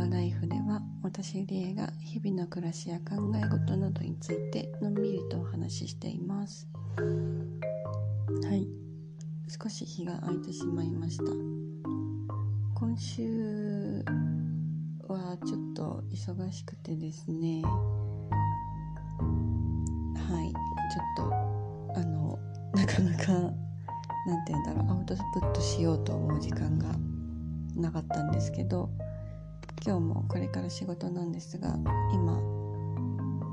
ワライフでは私リエが日々の暮らしや考え事などについてのんびりとお話ししています。はい。少し日が空いてしまいました。今週はちょっと忙しくてですね。はい。ちょっとあのなかなかなんて言うんだろう。アウトプットしようと思う時間がなかったんですけど今日もこれから仕事なんですが今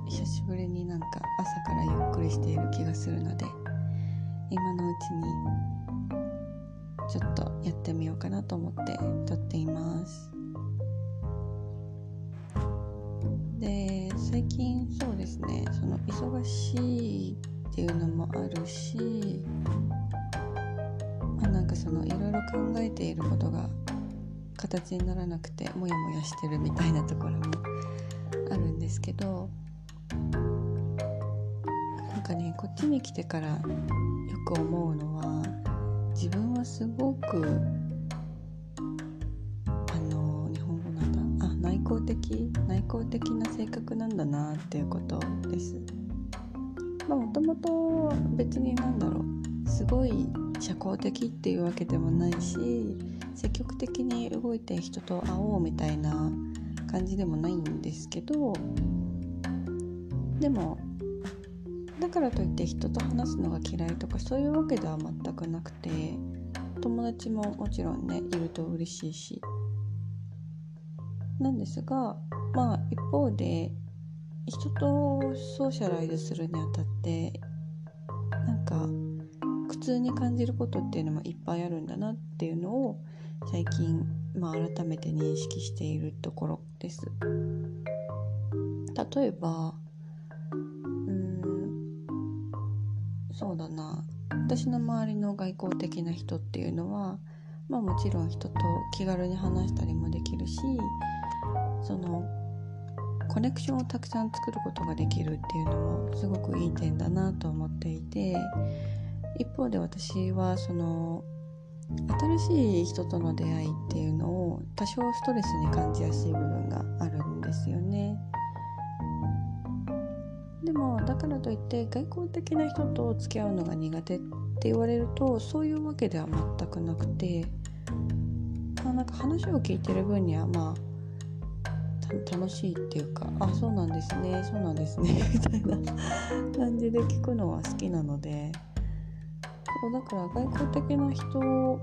久しぶりになんか朝からゆっくりしている気がするので今のうちにちょっとやってみようかなと思って撮っています。で最近そうですねその忙しいっていうのもあるしまあなんかそのいろいろ考えていることが形にならなくてモヤモヤしてるみたいなところもあるんですけどなんかねこっちに来てからよく思うのは自分はすごくあの日本語なんだあ内向的内向的な性格なんだなっていうことです。まあもともと別になんだろうすごい社交的っていうわけでもないし積極的に動いて人と会おうみたいな感じでもないんですけどでもだからといって人と話すのが嫌いとかそういうわけでは全くなくて友達ももちろんねいると嬉しいし。なんですがまあ一方で人とソーシャライズするにあたってなんか痛に感じることっていうのもいっぱいあるんだなっていうのを最近、まあ、改めて認識しているところです。例えばうんそうだな。私の周りの外交的な人っていうのはまあもちろん人と気軽に話したりもできるしそのコネクションをたくさん作ることができるっていうのもすごくいい点だなと思っていて一方で私はその新しい人との出会いっていうのを多少ストレスに感じやすい部分があるんですよね。でもだからといって外交的な人と付き合うのが苦手って言われるとそういうわけでは全くなくて、まあ、なんか話を聞いてる分にはまあ楽しいっていうかあそうなんですねそうなんですねみたいな感じで聞くのは好きなのでそうだから外交的な人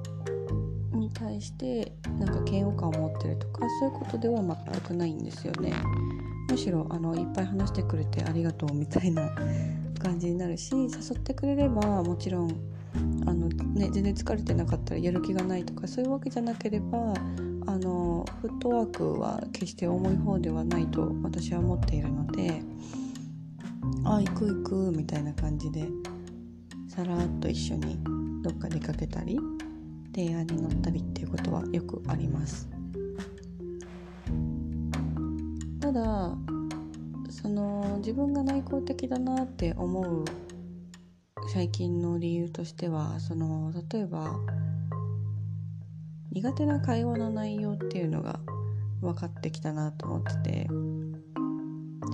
に対してなんか嫌悪感を持ってるとかそういうことでは全くないんですよね。むしろあのいっぱい話してくれてありがとうみたいな 感じになるし誘ってくれればもちろんあの、ね、全然疲れてなかったらやる気がないとかそういうわけじゃなければあのフットワークは決して重い方ではないと私は思っているのであ行く行くみたいな感じでさらっと一緒にどっか出かけたり提案に乗ったりっていうことはよくあります。ただその自分が内向的だなって思う最近の理由としてはその例えば苦手な会話の内容っていうのが分かってきたなと思ってて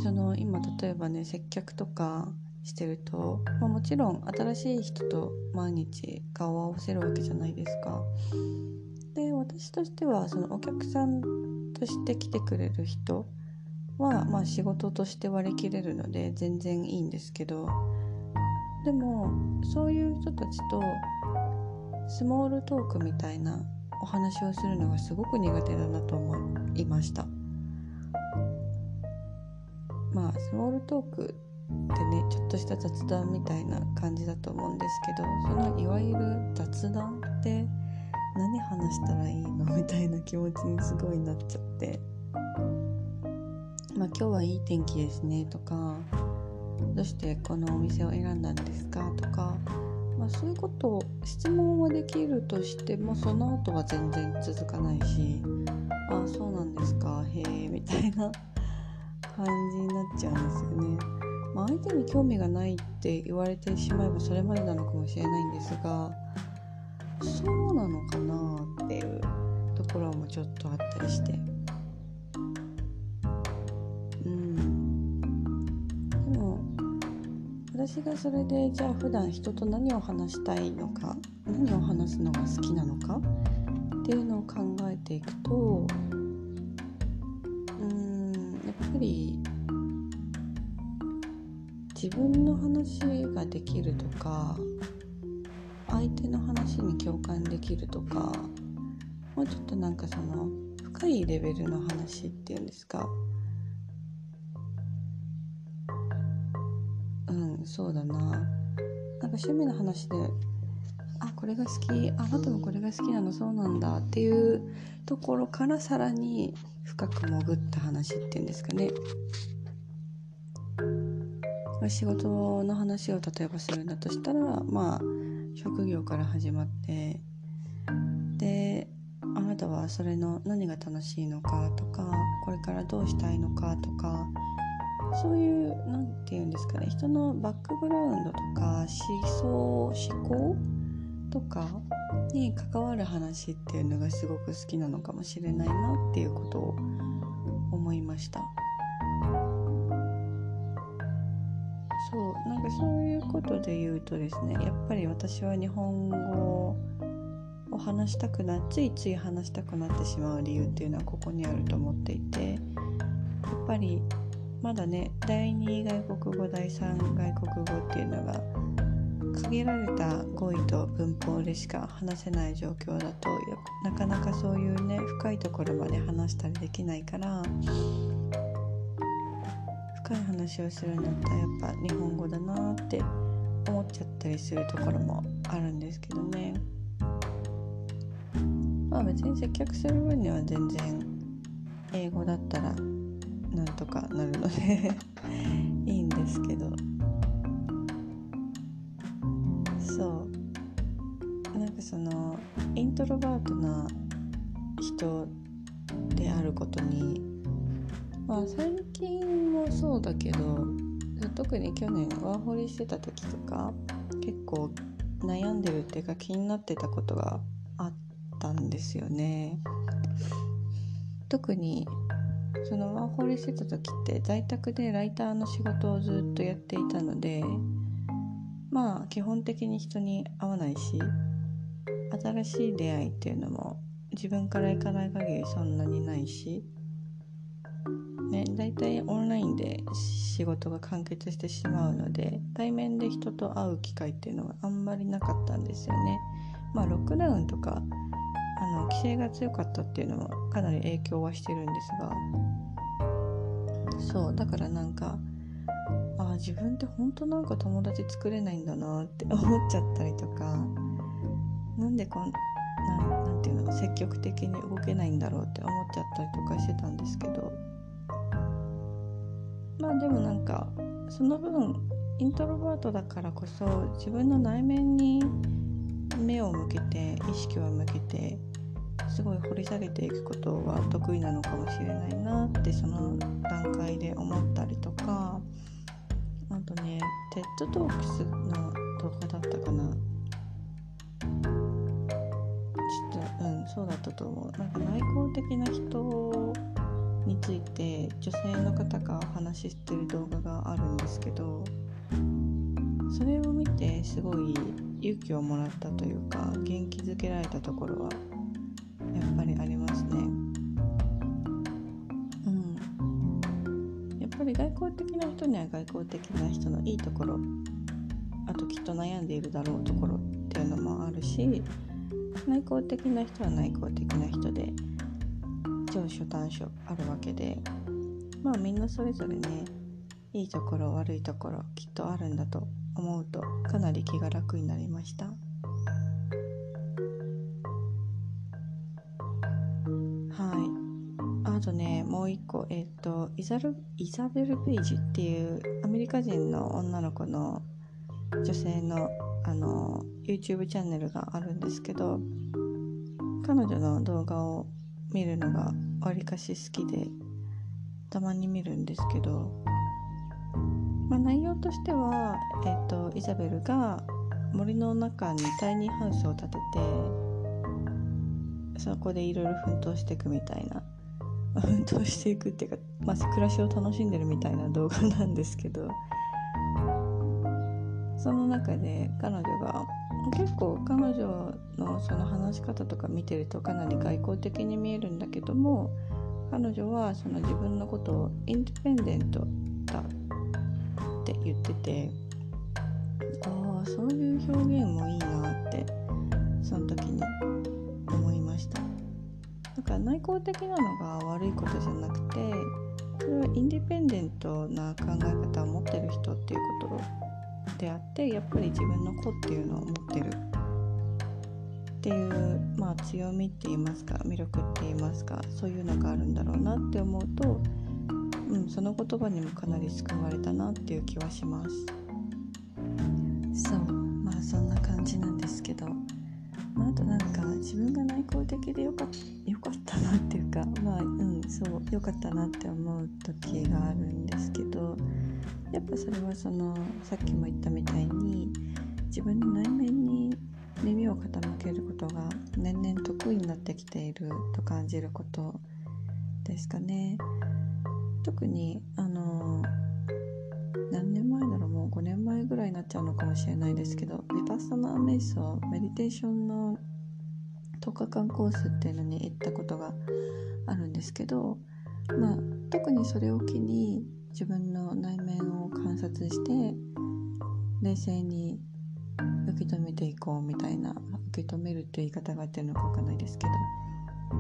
その今例えばね接客とかしてると、まあ、もちろん新しい人と毎日顔を合わせるわけじゃないですか。で私としてはそのお客さんとして来てくれる人は、まあ、仕事として割り切れるので全然いいんですけどでもそういう人たちとスモールトークみたいなお話をするのがすごく苦手だなと思いましたまあスモールトークってねちょっとした雑談みたいな感じだと思うんですけどそのいわゆる雑談って何話したらいいの？みたいな気持ちにすごいなっちゃってまあ今日はいい天気ですねとかどうしてこのお店を選んだんですかとかまあ、そういうことを質問はできるとしてもその後は全然続かないしああそうなんですかへえみたいな感じになっちゃうんですよね。まあ、相手に興味がないって言われてしまえばそれまでなのかもしれないんですがそうなのかなっていうところもちょっとあったりして。うん。でも私がそれでじゃあ普段人と何を話したいのか何を話すのが好きなのかっていうのを考えていくとうんやっぱり自分の話ができるとか相手の話に共感できるとかもうちょっとなんかその深いレベルの話っていうんですか。うんそうだな。なんか趣味の話であこれが好きあなたもこれが好きなのそうなんだっていうところからさらに深く潜った話っていうんですかね。仕事の話を例えばするんだとしたらまあ職業から始まってであなたはそれの何が楽しいのかとかこれからどうしたいのかとかそういう何て言うんですかね人のバックグラウンドとか思想思考とかに関わる話っていうのがすごく好きなのかもしれないなっていうことを思いました。そうなんかそういうことで言うとですねやっぱり私は日本語を話したくなついつい話したくなってしまう理由っていうのはここにあると思っていてやっぱりまだね第2外国語第3外国語っていうのが限られた語彙と文法でしか話せない状況だとなかなかそういうね深いところまで話したりできないから深い話をするんだったらやっぱ日本語だなって思っちゃったりするところもあるんですけどね。まあ別に接客する分には全然英語だったらなんとかなるので いいんですけど。そう。なんかそのイントロバートな人であることにまあ最近もそうだけど特に去年ワーホリしてた時とか結構悩んでるっていうか気になってたことがあったんですよね。特にそのワーホリしてた時って在宅でライターの仕事をずっとやっていたのでまあ基本的に人に会わないし新しい出会いっていうのも自分から行かない限りそんなにないしね大体オンラインで仕事が完結してしまうので対面で人と会う機会っていうのはあんまりなかったんですよね。まあロックダウンとかあの規制が強かったっていうのもかなり影響はしてるんですが。そうだからなんかあ自分って本当なんか友達作れないんだなって 思っちゃったりとか。なんでこんななんていうの積極的に動けないんだろうって思っちゃったりとかしてたんですけど。まあでもなんかその分イントロバートだからこそ自分の内面に目を向けて意識を向けてすごい掘り下げていくことが得意なのかもしれないなってその段階で思ったりとかあとね TED トークスの動画だったかな。ちょっとうんそうだったと思う。なんか内向的な人について女性の方がお話ししてる動画があるんですけどそれを見てすごい勇気をもらったというか元気づけられたところはやっぱりありますね。うん、やっぱり外交的な人には外交的な人のいいところあときっと悩んでいるだろうところっていうのもあるし内向的な人は内向的な人で長所短所あるわけでまあみんなそれぞれねいいところ悪いところきっとあるんだと思うとかなり気が楽になりました。はいあとねもう一個えっ、ー、とイザルイザベル・ペイジっていうアメリカ人の女の子の女性のあの YouTube チャンネルがあるんですけど彼女の動画を見るのがわりかし好きでたまに見るんですけど、まあ、内容としては、えーと、イザベルが森の中にタイニーハウスを建ててそこでいろいろ奮闘していくみたいな運動していくっていうか、まあ、暮らしを楽しんでるみたいな動画なんですけどその中で彼女が結構彼女のその話し方とか見てるとかなり外交的に見えるんだけども彼女はその自分のことをインディペンデントだって言っててああそういう表現もいいなってその時に思いました。だから内向的なのが悪いことじゃなくてそれはインディペンデントな考え方を持ってる人っていうことをであってやっぱり自分の子っていうのを持ってるっていうまあ強みって言いますか魅力って言いますかそういうのがあるんだろうなって思うと、うん、その言葉にもかなり救われたなっていう気はします。そうまあそんな感じなんですけど、まあ、あとなんか自分が内向的でよかよかったなっていうかまあうんそうよかったなって思う時があるんですけどやっぱそれはそのさっきも言ったみたいに自分の内面に耳を傾けることが年々得意になってきていると感じることですかね。特にあの何年前だろうもう5年前ぐらいになっちゃうのかもしれないですけどヴィパッサナー瞑想メディテーションの10日間コースっていうのに行ったことがあるんですけどまあ特にそれを機に自分の内面を観察して冷静に受け止めていこうみたいな受け止めるっていう言い方が合ってるのかわかんないですけど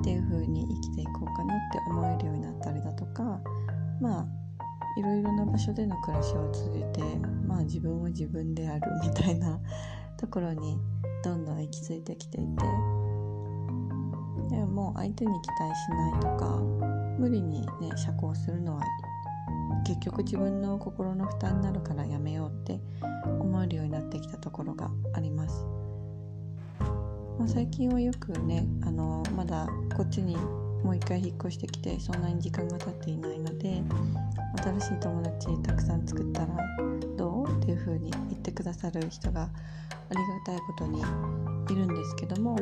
っていう風に生きていこうかなって思えるようになったりだとかまあいろいろな場所での暮らしを通じてまあ自分は自分であるみたいなところにどんどん行き着いてきていてでも相手に期待しないとか無理にね社交するのは結局自分の心の負担になるからやめようって思えるようになってきたところがあります、まあ、最近はよくねあのまだこっちにもう一回引っ越してきてそんなに時間が経っていないので新しい友達たくさん作ったらどうっていう風に言ってくださる人がありがたいことにいるんですけども、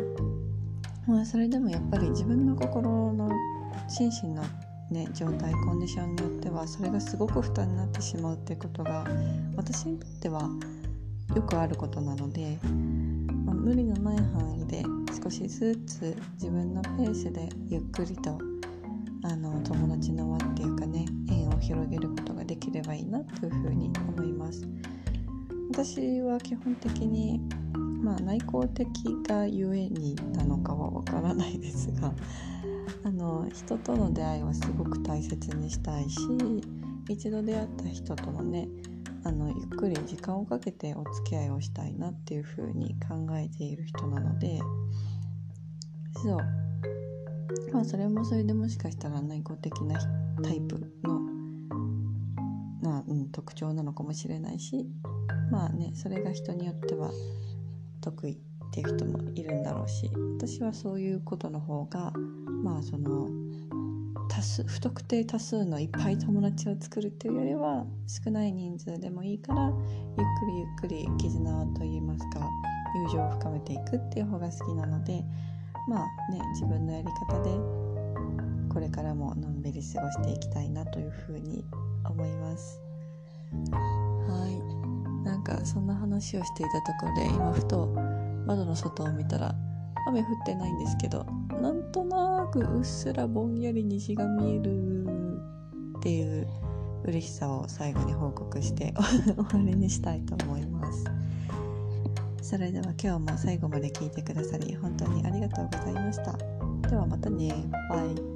まあ、それでもやっぱり自分の心の心身のね、状態コンディションによってはそれがすごく負担になってしまうっていうことが私にとってはよくあることなので、まあ、無理のない範囲で少しずつ自分のペースでゆっくりとあの友達の輪っていうかね縁を広げることができればいいなというふうに思います。私は基本的にまあ内向的がゆえになのかはわからないですが あの人との出会いはすごく大切にしたいし一度出会った人とのねあのゆっくり時間をかけてお付き合いをしたいなっていう風に考えている人なのでそう。まあそれもそれでもしかしたら内向的なタイプのな、うん、特徴なのかもしれないしまあねそれが人によっては得意っていう人もいるんだろうし私はそういうことの方がまあその多数不特定多数のいっぱい友達を作るっていうよりは少ない人数でもいいからゆっくりゆっくり絆といいますか友情を深めていくっていう方が好きなのでまあね自分のやり方でこれからものんびり過ごしていきたいなというふうに思います。はいなんかそんな話をしていたところで今ふと窓の外を見たら雨降ってないんですけどなんとなくうっすらぼんやり虹が見えるっていう嬉しさを最後に報告して 終わりにしたいと思います。それでは今日も最後まで聞いてくださり本当にありがとうございました。ではまたね。バイ。